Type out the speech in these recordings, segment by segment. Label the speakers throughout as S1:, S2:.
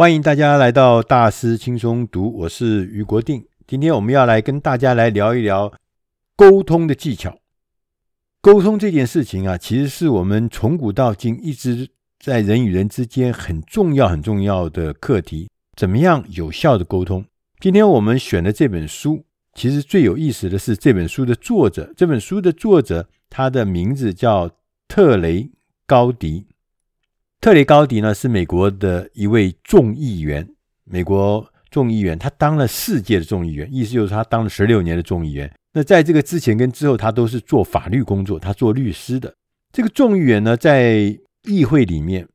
S1: 欢迎大家来到大师轻松读，我是余国定。今天我们要来跟大家来聊一聊沟通的技巧。沟通这件事情啊，其实是我们从古到今一直在人与人之间很重要、很重要的课题。怎么样有效的沟通？今天我们选的这本书，其实最有意思的是这本书的作者。这本书的作者，他的名字叫特雷高迪。特雷高迪呢，是美国的一位众议员，美国众议员，他当了四届的众议员，意思就是他当了十六年的众议员。那在这个之前跟之后，他都是做法律工作，他做律师的。这个众议员呢，在议会里面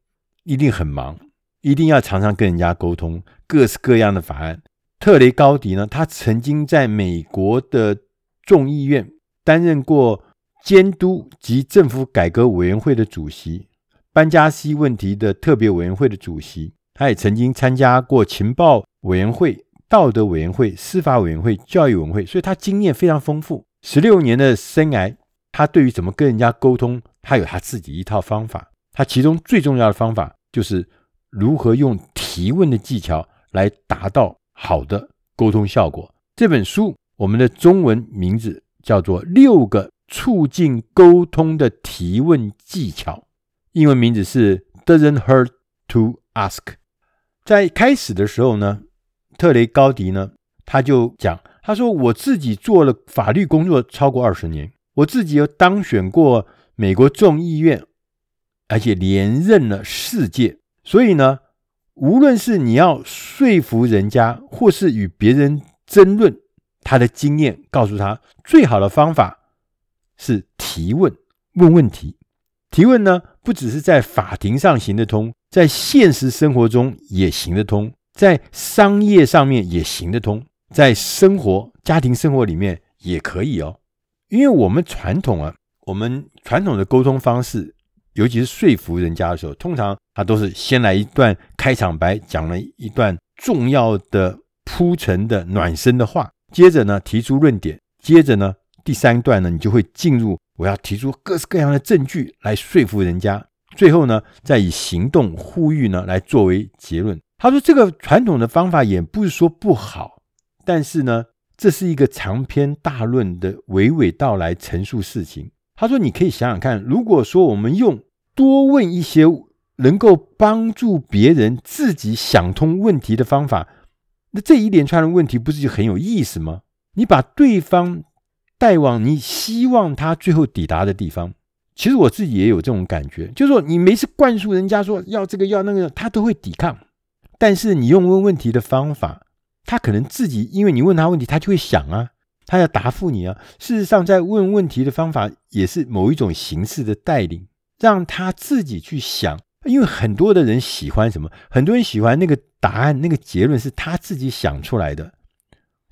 S1: 一定很忙，一定要常常跟人家沟通各式各样的法案。特雷高迪呢，他曾经在美国的众议院担任过监督及政府改革委员会的主席。班加西问题的特别委员会的主席，他也曾经参加过情报委员会、道德委员会、司法委员会、教育委员会，所以他经验非常丰富。十六年的生涯，他对于怎么跟人家沟通，他有他自己一套方法。他其中最重要的方法，就是如何用提问的技巧来达到好的沟通效果。这本书，我们的中文名字叫做《六个促进沟通的提问技巧》。英文名字是 Doesn't Hurt to Ask。在开始的时候呢，特雷高迪呢，他就讲，他说我自己做了法律工作超过二十年，我自己又当选过美国众议院，而且连任了四届。所以呢，无论是你要说服人家，或是与别人争论，他的经验告诉他，最好的方法是提问，问问题。提问呢，不只是在法庭上行得通，在现实生活中也行得通，在商业上面也行得通，在生活、家庭生活里面也可以哦。因为我们传统啊，我们传统的沟通方式，尤其是说服人家的时候，通常他都是先来一段开场白，讲了一段重要的铺陈的暖身的话，接着呢提出论点，接着呢第三段呢你就会进入。我要提出各式各样的证据来说服人家，最后呢，再以行动呼吁呢来作为结论。他说，这个传统的方法也不是说不好，但是呢，这是一个长篇大论的娓娓道来陈述事情。他说，你可以想想看，如果说我们用多问一些能够帮助别人自己想通问题的方法，那这一连串的问题不是就很有意思吗？你把对方。带往你希望他最后抵达的地方。其实我自己也有这种感觉，就是说你每次灌输人家说要这个要那个，他都会抵抗。但是你用问问题的方法，他可能自己因为你问他问题，他就会想啊，他要答复你啊。事实上，在问问题的方法也是某一种形式的带领，让他自己去想。因为很多的人喜欢什么？很多人喜欢那个答案，那个结论是他自己想出来的。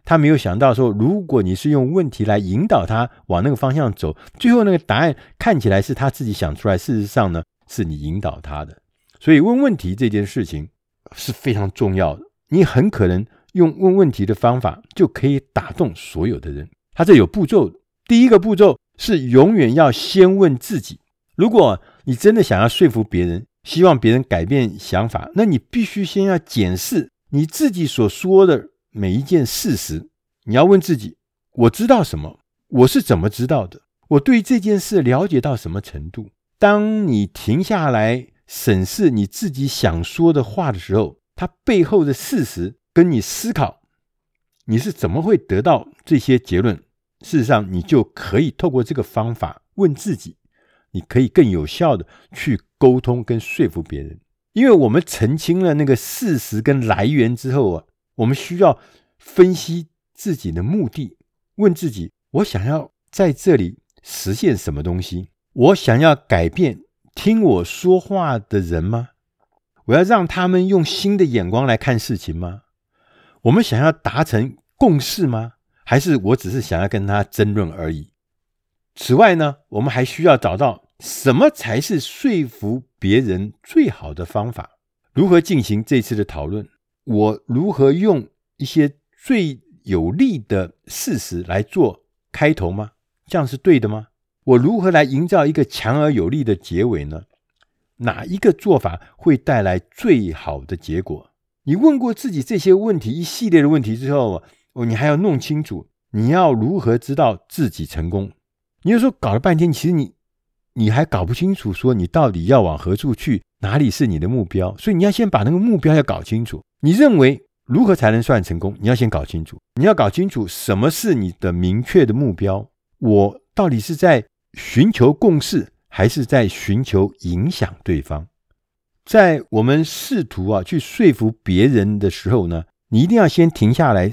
S1: 他没有想到说，如果你是用问题来引导他往那个方向走，最后那个答案看起来是他自己想出来，事实上呢，是你引导他的。所以问问题这件事情是非常重要的。你很可能用问问题的方法就可以打动所有的人。他这有步骤，第一个步骤是永远要先问自己。如果你真的想要说服别人，希望别人改变想法，那你必须先要检视你自己所说的。每一件事实，你要问自己：我知道什么？我是怎么知道的？我对这件事了解到什么程度？当你停下来审视你自己想说的话的时候，它背后的事实跟你思考，你是怎么会得到这些结论？事实上，你就可以透过这个方法问自己，你可以更有效的去沟通跟说服别人。因为我们澄清了那个事实跟来源之后啊。我们需要分析自己的目的，问自己：我想要在这里实现什么东西？我想要改变听我说话的人吗？我要让他们用新的眼光来看事情吗？我们想要达成共识吗？还是我只是想要跟他争论而已？此外呢，我们还需要找到什么才是说服别人最好的方法？如何进行这次的讨论？我如何用一些最有利的事实来做开头吗？这样是对的吗？我如何来营造一个强而有力的结尾呢？哪一个做法会带来最好的结果？你问过自己这些问题一系列的问题之后，哦，你还要弄清楚你要如何知道自己成功。你有时候搞了半天，其实你你还搞不清楚，说你到底要往何处去，哪里是你的目标。所以你要先把那个目标要搞清楚。你认为如何才能算成功？你要先搞清楚，你要搞清楚什么是你的明确的目标。我到底是在寻求共识，还是在寻求影响对方？在我们试图啊去说服别人的时候呢，你一定要先停下来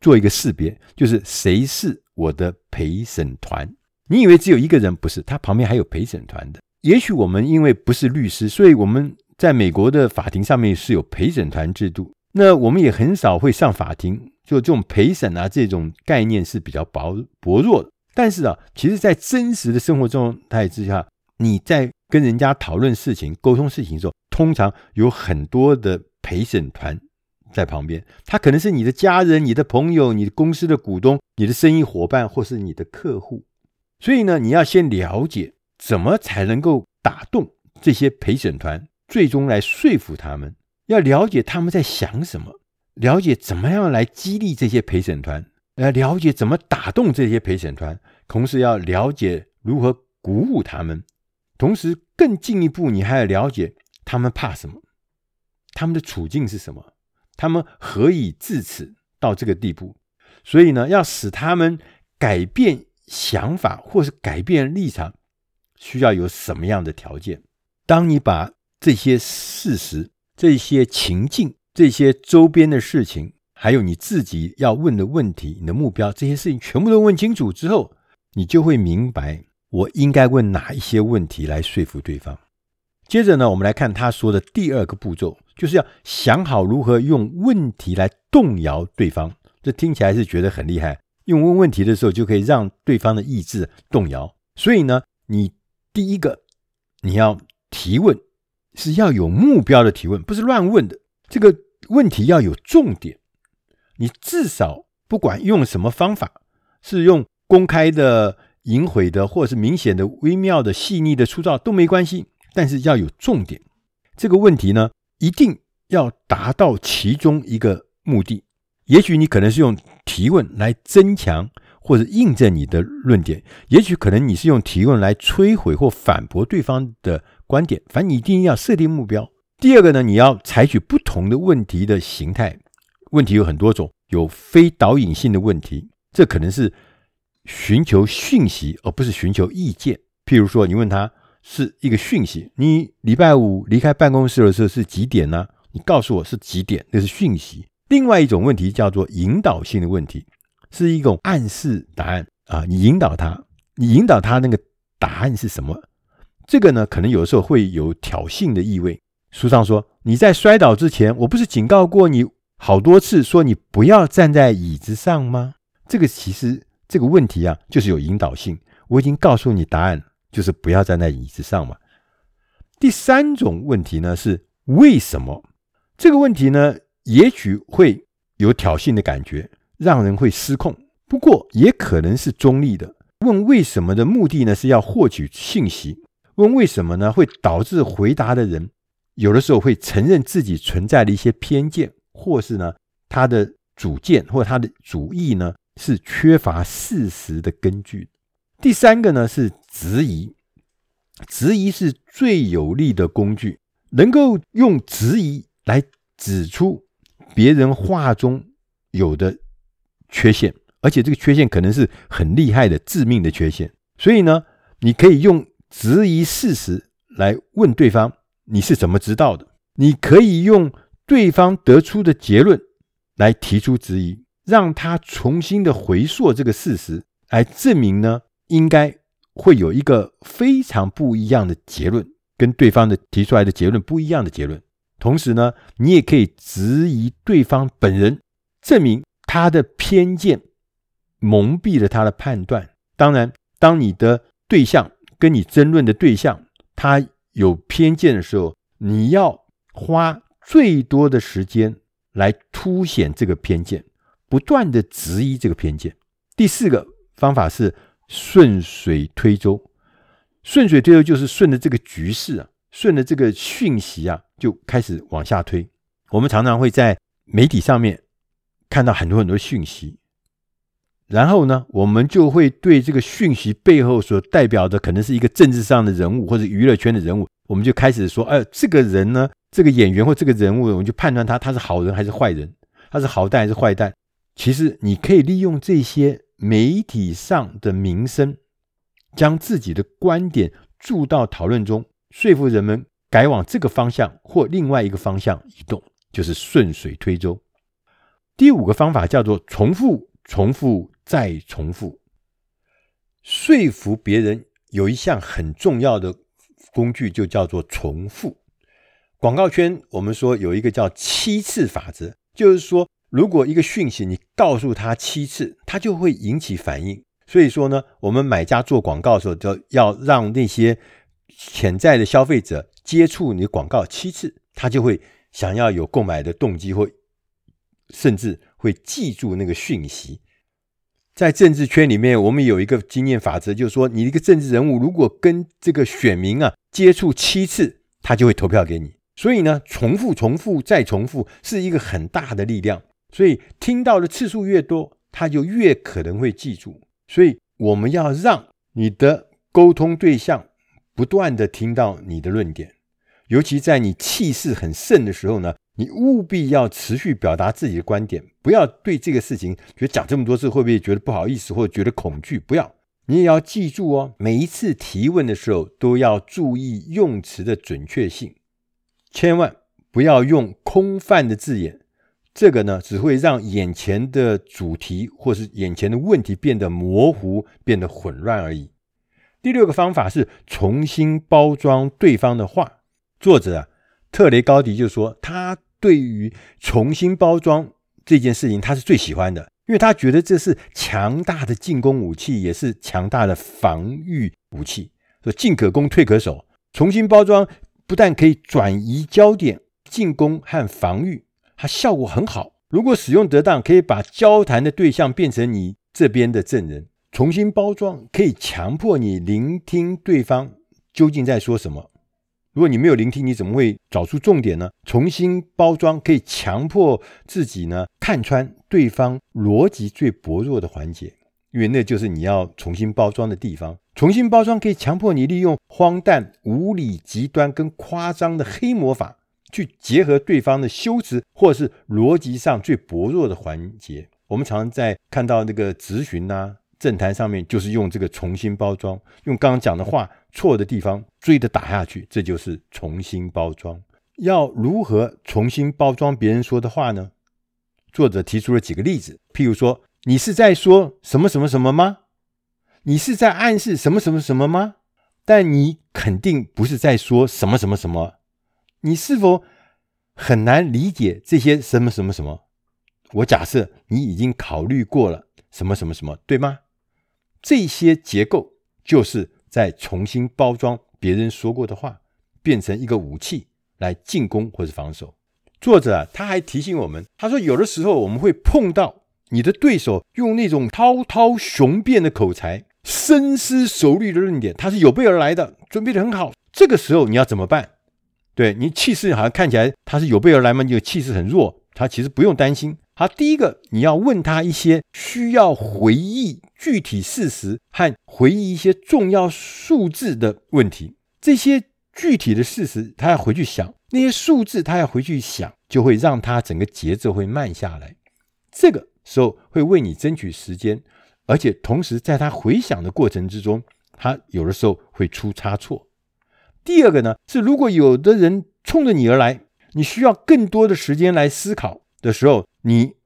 S1: 做一个识别，就是谁是我的陪审团？你以为只有一个人？不是，他旁边还有陪审团的。也许我们因为不是律师，所以我们在美国的法庭上面是有陪审团制度。那我们也很少会上法庭，就这种陪审啊这种概念是比较薄薄弱的。但是啊，其实，在真实的生活状态之下，你在跟人家讨论事情、沟通事情的时候，通常有很多的陪审团在旁边。他可能是你的家人、你的朋友、你的公司的股东、你的生意伙伴，或是你的客户。所以呢，你要先了解怎么才能够打动这些陪审团，最终来说服他们。要了解他们在想什么，了解怎么样来激励这些陪审团。要了解怎么打动这些陪审团，同时要了解如何鼓舞他们，同时更进一步，你还要了解他们怕什么，他们的处境是什么，他们何以至此到这个地步。所以呢，要使他们改变想法或是改变立场，需要有什么样的条件？当你把这些事实、这些情境、这些周边的事情，还有你自己要问的问题，你的目标，这些事情全部都问清楚之后，你就会明白我应该问哪一些问题来说服对方。接着呢，我们来看他说的第二个步骤，就是要想好如何用问题来动摇对方。这听起来是觉得很厉害，用问问题的时候就可以让对方的意志动摇。所以呢，你第一个你要提问是要有目标的提问，不是乱问的。这个问题要有重点。你至少不管用什么方法，是用公开的、隐晦的，或者是明显的、微妙的、细腻的、粗糙都没关系，但是要有重点。这个问题呢，一定要达到其中一个目的。也许你可能是用提问来增强或者印证你的论点，也许可能你是用提问来摧毁或反驳对方的观点。反正你一定要设定目标。第二个呢，你要采取不同的问题的形态。问题有很多种，有非导引性的问题，这可能是寻求讯息，而不是寻求意见。譬如说，你问他是一个讯息，你礼拜五离开办公室的时候是几点呢？你告诉我是几点，那是讯息。另外一种问题叫做引导性的问题，是一种暗示答案啊，你引导他，你引导他那个答案是什么？这个呢，可能有时候会有挑衅的意味。书上说，你在摔倒之前，我不是警告过你？好多次说你不要站在椅子上吗？这个其实这个问题啊，就是有引导性。我已经告诉你答案，就是不要站在椅子上嘛。第三种问题呢，是为什么？这个问题呢，也许会有挑衅的感觉，让人会失控。不过也可能是中立的。问为什么的目的呢，是要获取信息。问为什么呢，会导致回答的人有的时候会承认自己存在的一些偏见。或是呢，他的主见或他的主意呢，是缺乏事实的根据。第三个呢，是质疑，质疑是最有力的工具，能够用质疑来指出别人话中有的缺陷，而且这个缺陷可能是很厉害的、致命的缺陷。所以呢，你可以用质疑事实来问对方：“你是怎么知道的？”你可以用。对方得出的结论来提出质疑，让他重新的回溯这个事实，来证明呢，应该会有一个非常不一样的结论，跟对方的提出来的结论不一样的结论。同时呢，你也可以质疑对方本人，证明他的偏见蒙蔽了他的判断。当然，当你的对象跟你争论的对象他有偏见的时候，你要花。最多的时间来凸显这个偏见，不断的质疑这个偏见。第四个方法是顺水推舟。顺水推舟就是顺着这个局势啊，顺着这个讯息啊，就开始往下推。我们常常会在媒体上面看到很多很多讯息，然后呢，我们就会对这个讯息背后所代表的可能是一个政治上的人物或者娱乐圈的人物，我们就开始说，哎，这个人呢，这个演员或这个人物，我们就判断他他是好人还是坏人，他是好蛋还是坏蛋。其实你可以利用这些媒体上的名声，将自己的观点注到讨论中，说服人们改往这个方向或另外一个方向移动，就是顺水推舟。第五个方法叫做重复、重复再重复。说服别人有一项很重要的工具，就叫做重复。广告圈我们说有一个叫七次法则，就是说，如果一个讯息你告诉他七次，他就会引起反应。所以说呢，我们买家做广告的时候，就要让那些潜在的消费者接触你广告七次，他就会想要有购买的动机，或甚至会记住那个讯息。在政治圈里面，我们有一个经验法则，就是说，你一个政治人物如果跟这个选民啊接触七次，他就会投票给你。所以呢，重复、重复再重复是一个很大的力量。所以听到的次数越多，他就越可能会记住。所以我们要让你的沟通对象不断地听到你的论点，尤其在你气势很盛的时候呢，你务必要持续表达自己的观点，不要对这个事情觉得讲这么多次会不会觉得不好意思或者觉得恐惧？不要，你也要记住哦，每一次提问的时候都要注意用词的准确性，千万不要用空泛的字眼。这个呢，只会让眼前的主题或是眼前的问题变得模糊、变得混乱而已。第六个方法是重新包装对方的话。作者啊，特雷高迪就说，他对于重新包装这件事情，他是最喜欢的，因为他觉得这是强大的进攻武器，也是强大的防御武器。说进可攻，退可守。重新包装不但可以转移焦点，进攻和防御。它效果很好，如果使用得当，可以把交谈的对象变成你这边的证人。重新包装可以强迫你聆听对方究竟在说什么。如果你没有聆听，你怎么会找出重点呢？重新包装可以强迫自己呢，看穿对方逻辑最薄弱的环节，因为那就是你要重新包装的地方。重新包装可以强迫你利用荒诞、无理、极端跟夸张的黑魔法。去结合对方的修辞，或是逻辑上最薄弱的环节。我们常常在看到那个质询呐、政坛上面，就是用这个重新包装，用刚刚讲的话错的地方追着打下去，这就是重新包装。要如何重新包装别人说的话呢？作者提出了几个例子，譬如说，你是在说什么什么什么吗？你是在暗示什么什么什么吗？但你肯定不是在说什么什么什么。你是否很难理解这些什么什么什么？我假设你已经考虑过了什么什么什么，对吗？这些结构就是在重新包装别人说过的话，变成一个武器来进攻或者防守。作者啊，他还提醒我们，他说有的时候我们会碰到你的对手用那种滔滔雄辩的口才、深思熟虑的论点，他是有备而来的，准备得很好。这个时候你要怎么办？对，你气势好像看起来他是有备而来嘛，你有气势很弱，他其实不用担心。好，第一个你要问他一些需要回忆具体事实和回忆一些重要数字的问题。这些具体的事实他要回去想，那些数字他要回去想，就会让他整个节奏会慢下来。这个时候会为你争取时间，而且同时在他回想的过程之中，他有的时候会出差错。第二个呢，是如果有的人冲着你而来，你需要更多的时间来思考的时候，你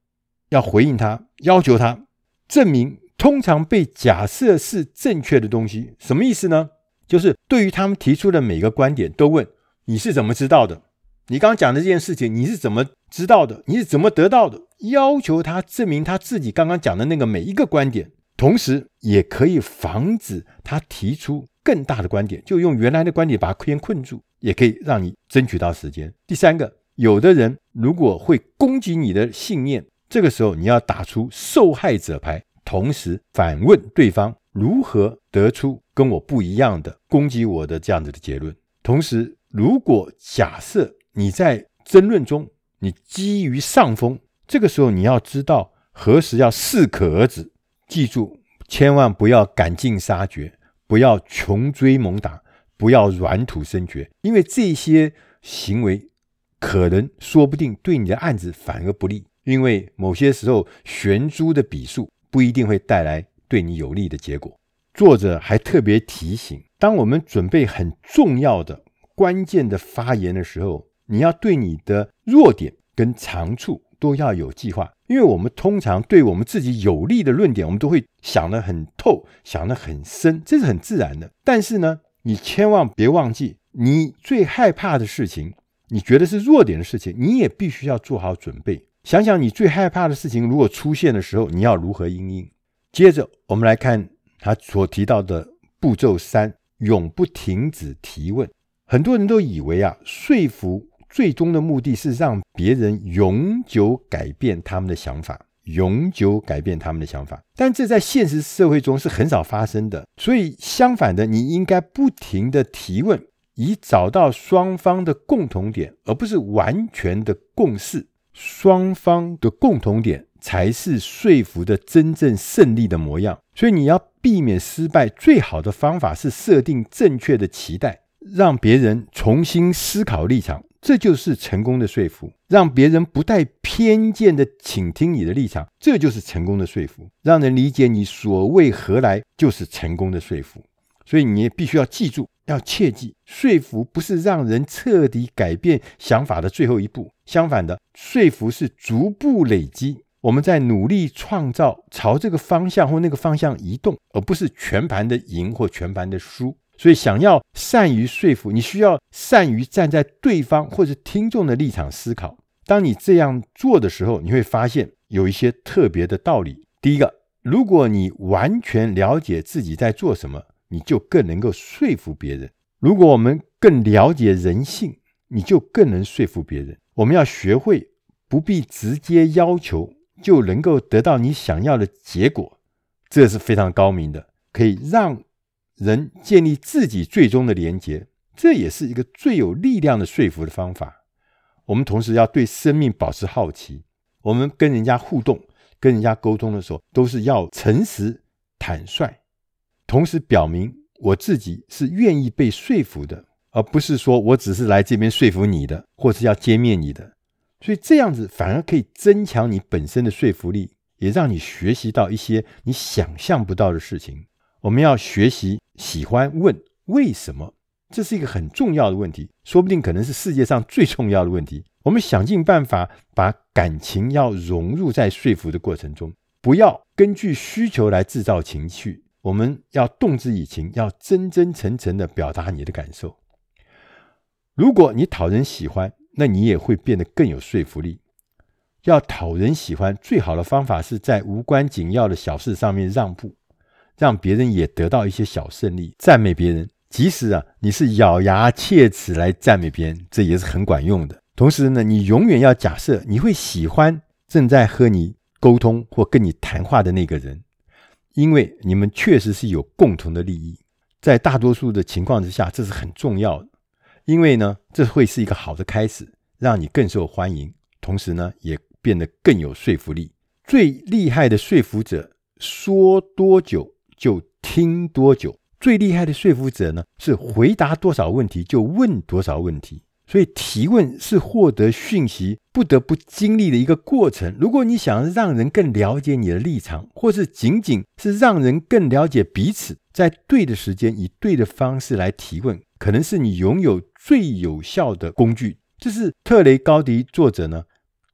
S1: 要回应他，要求他证明通常被假设是正确的东西。什么意思呢？就是对于他们提出的每个观点，都问你是怎么知道的？你刚刚讲的这件事情，你是怎么知道的？你是怎么得到的？要求他证明他自己刚刚讲的那个每一个观点，同时也可以防止他提出。更大的观点，就用原来的观点把它先困住，也可以让你争取到时间。第三个，有的人如果会攻击你的信念，这个时候你要打出受害者牌，同时反问对方如何得出跟我不一样的攻击我的这样子的结论。同时，如果假设你在争论中，你基于上风，这个时候你要知道何时要适可而止。记住，千万不要赶尽杀绝，不要穷追猛打，不要软土深掘，因为这些行为可能说不定对你的案子反而不利。因为某些时候悬殊的笔数不一定会带来对你有利的结果。作者还特别提醒，当我们准备很重要的、关键的发言的时候，你要对你的弱点跟长处都要有计划。因为我们通常对我们自己有利的论点，我们都会想得很透，想得很深，这是很自然的。但是呢，你千万别忘记，你最害怕的事情，你觉得是弱点的事情，你也必须要做好准备。想想你最害怕的事情，如果出现的时候，你要如何应应？接着，我们来看他所提到的步骤三：永不停止提问。很多人都以为啊，说服最终的目的是让别人永久改变他们的想法，永久改变他们的想法。但这在现实社会中是很少发生的。所以，相反的，你应该不停地提问，以找到双方的共同点，而不是完全的共识。双方的共同点才是说服的真正胜利的模样，所以你要避免失败，最好的方法是设定正确的期待，让别人重新思考立场，这就是成功的说服；让别人不带偏见的倾听你的立场，这就是成功的说服；让人理解你所为何来，就是成功的说服。所以你也必须要记住。要切记，说服不是让人彻底改变想法的最后一步。相反的，说服是逐步累积，我们在努力创造朝这个方向或那个方向移动，而不是全盘的赢或全盘的输。所以，想要善于说服，你需要善于站在对方或者听众的立场思考。当你这样做的时候，你会发现有一些特别的道理。第一个，如果你完全了解自己在做什么。你就更能够说服别人。如果我们更了解人性，你就更能说服别人。我们要学会不必直接要求就能够得到你想要的结果，这是非常高明的，可以让人建立自己最终的连结。这也是一个最有力量的说服的方法。我们同时要对生命保持好奇。我们跟人家互动、跟人家沟通的时候，都是要诚实、坦率。同时表明我自己是愿意被说服的，而不是说我只是来这边说服你的，或是要歼灭你的。所以这样子反而可以增强你本身的说服力，也让你学习到一些你想象不到的事情。我们要学习喜欢问为什么，这是一个很重要的问题，说不定可能是世界上最重要的问题。我们想尽办法把感情要融入在说服的过程中，不要根据需求来制造情绪。我们要动之以情，要真真诚诚地表达你的感受。如果你讨人喜欢，那你也会变得更有说服力。要讨人喜欢，最好的方法是在无关紧要的小事上面让步，让别人也得到一些小胜利。赞美别人，即使啊你是咬牙切齿来赞美别人，这也是很管用的。同时呢，你永远要假设你会喜欢正在和你沟通或跟你谈话的那个人。因为你们确实是有共同的利益，在大多数的情况之下，这是很重要的。因为呢，这会是一个好的开始，让你更受欢迎，同时呢，也变得更有说服力。最厉害的说服者，说多久就听多久。最厉害的说服者呢，是回答多少问题就问多少问题。所以提问是获得讯息不得不经历的一个过程。如果你想让人更了解你的立场，或是仅仅是让人更了解彼此，在对的时间以对的方式来提问，可能是你拥有最有效的工具。这是特雷高迪作者呢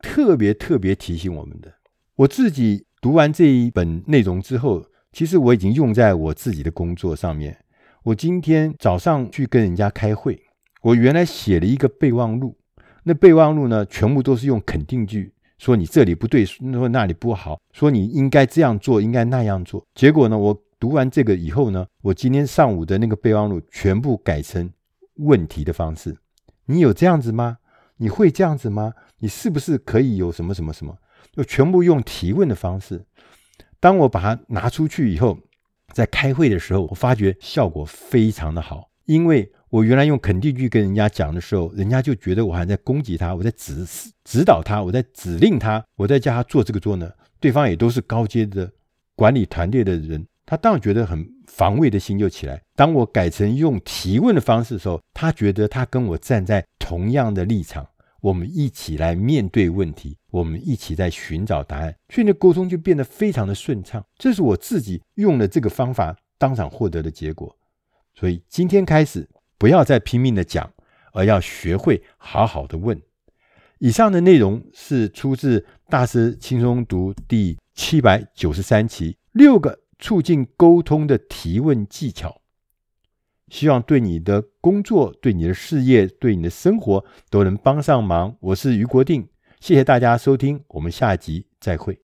S1: 特别特别提醒我们的。我自己读完这一本内容之后，其实我已经用在我自己的工作上面。我今天早上去跟人家开会。我原来写了一个备忘录，那备忘录呢，全部都是用肯定句，说你这里不对，说那里不好，说你应该这样做，应该那样做。结果呢，我读完这个以后呢，我今天上午的那个备忘录全部改成问题的方式。你有这样子吗？你会这样子吗？你是不是可以有什么什么什么？就全部用提问的方式。当我把它拿出去以后，在开会的时候，我发觉效果非常的好，因为。我原来用肯定句跟人家讲的时候，人家就觉得我还在攻击他，我在指指导他，我在指令他，我在叫他做这个做呢。对方也都是高阶的管理团队的人，他当然觉得很防卫的心就起来。当我改成用提问的方式的时候，他觉得他跟我站在同样的立场，我们一起来面对问题，我们一起在寻找答案，所以那沟通就变得非常的顺畅。这是我自己用了这个方法当场获得的结果。所以今天开始。不要再拼命的讲，而要学会好好的问。以上的内容是出自大师轻松读第七百九十三期，六个促进沟通的提问技巧，希望对你的工作、对你的事业、对你的生活都能帮上忙。我是于国定，谢谢大家收听，我们下集再会。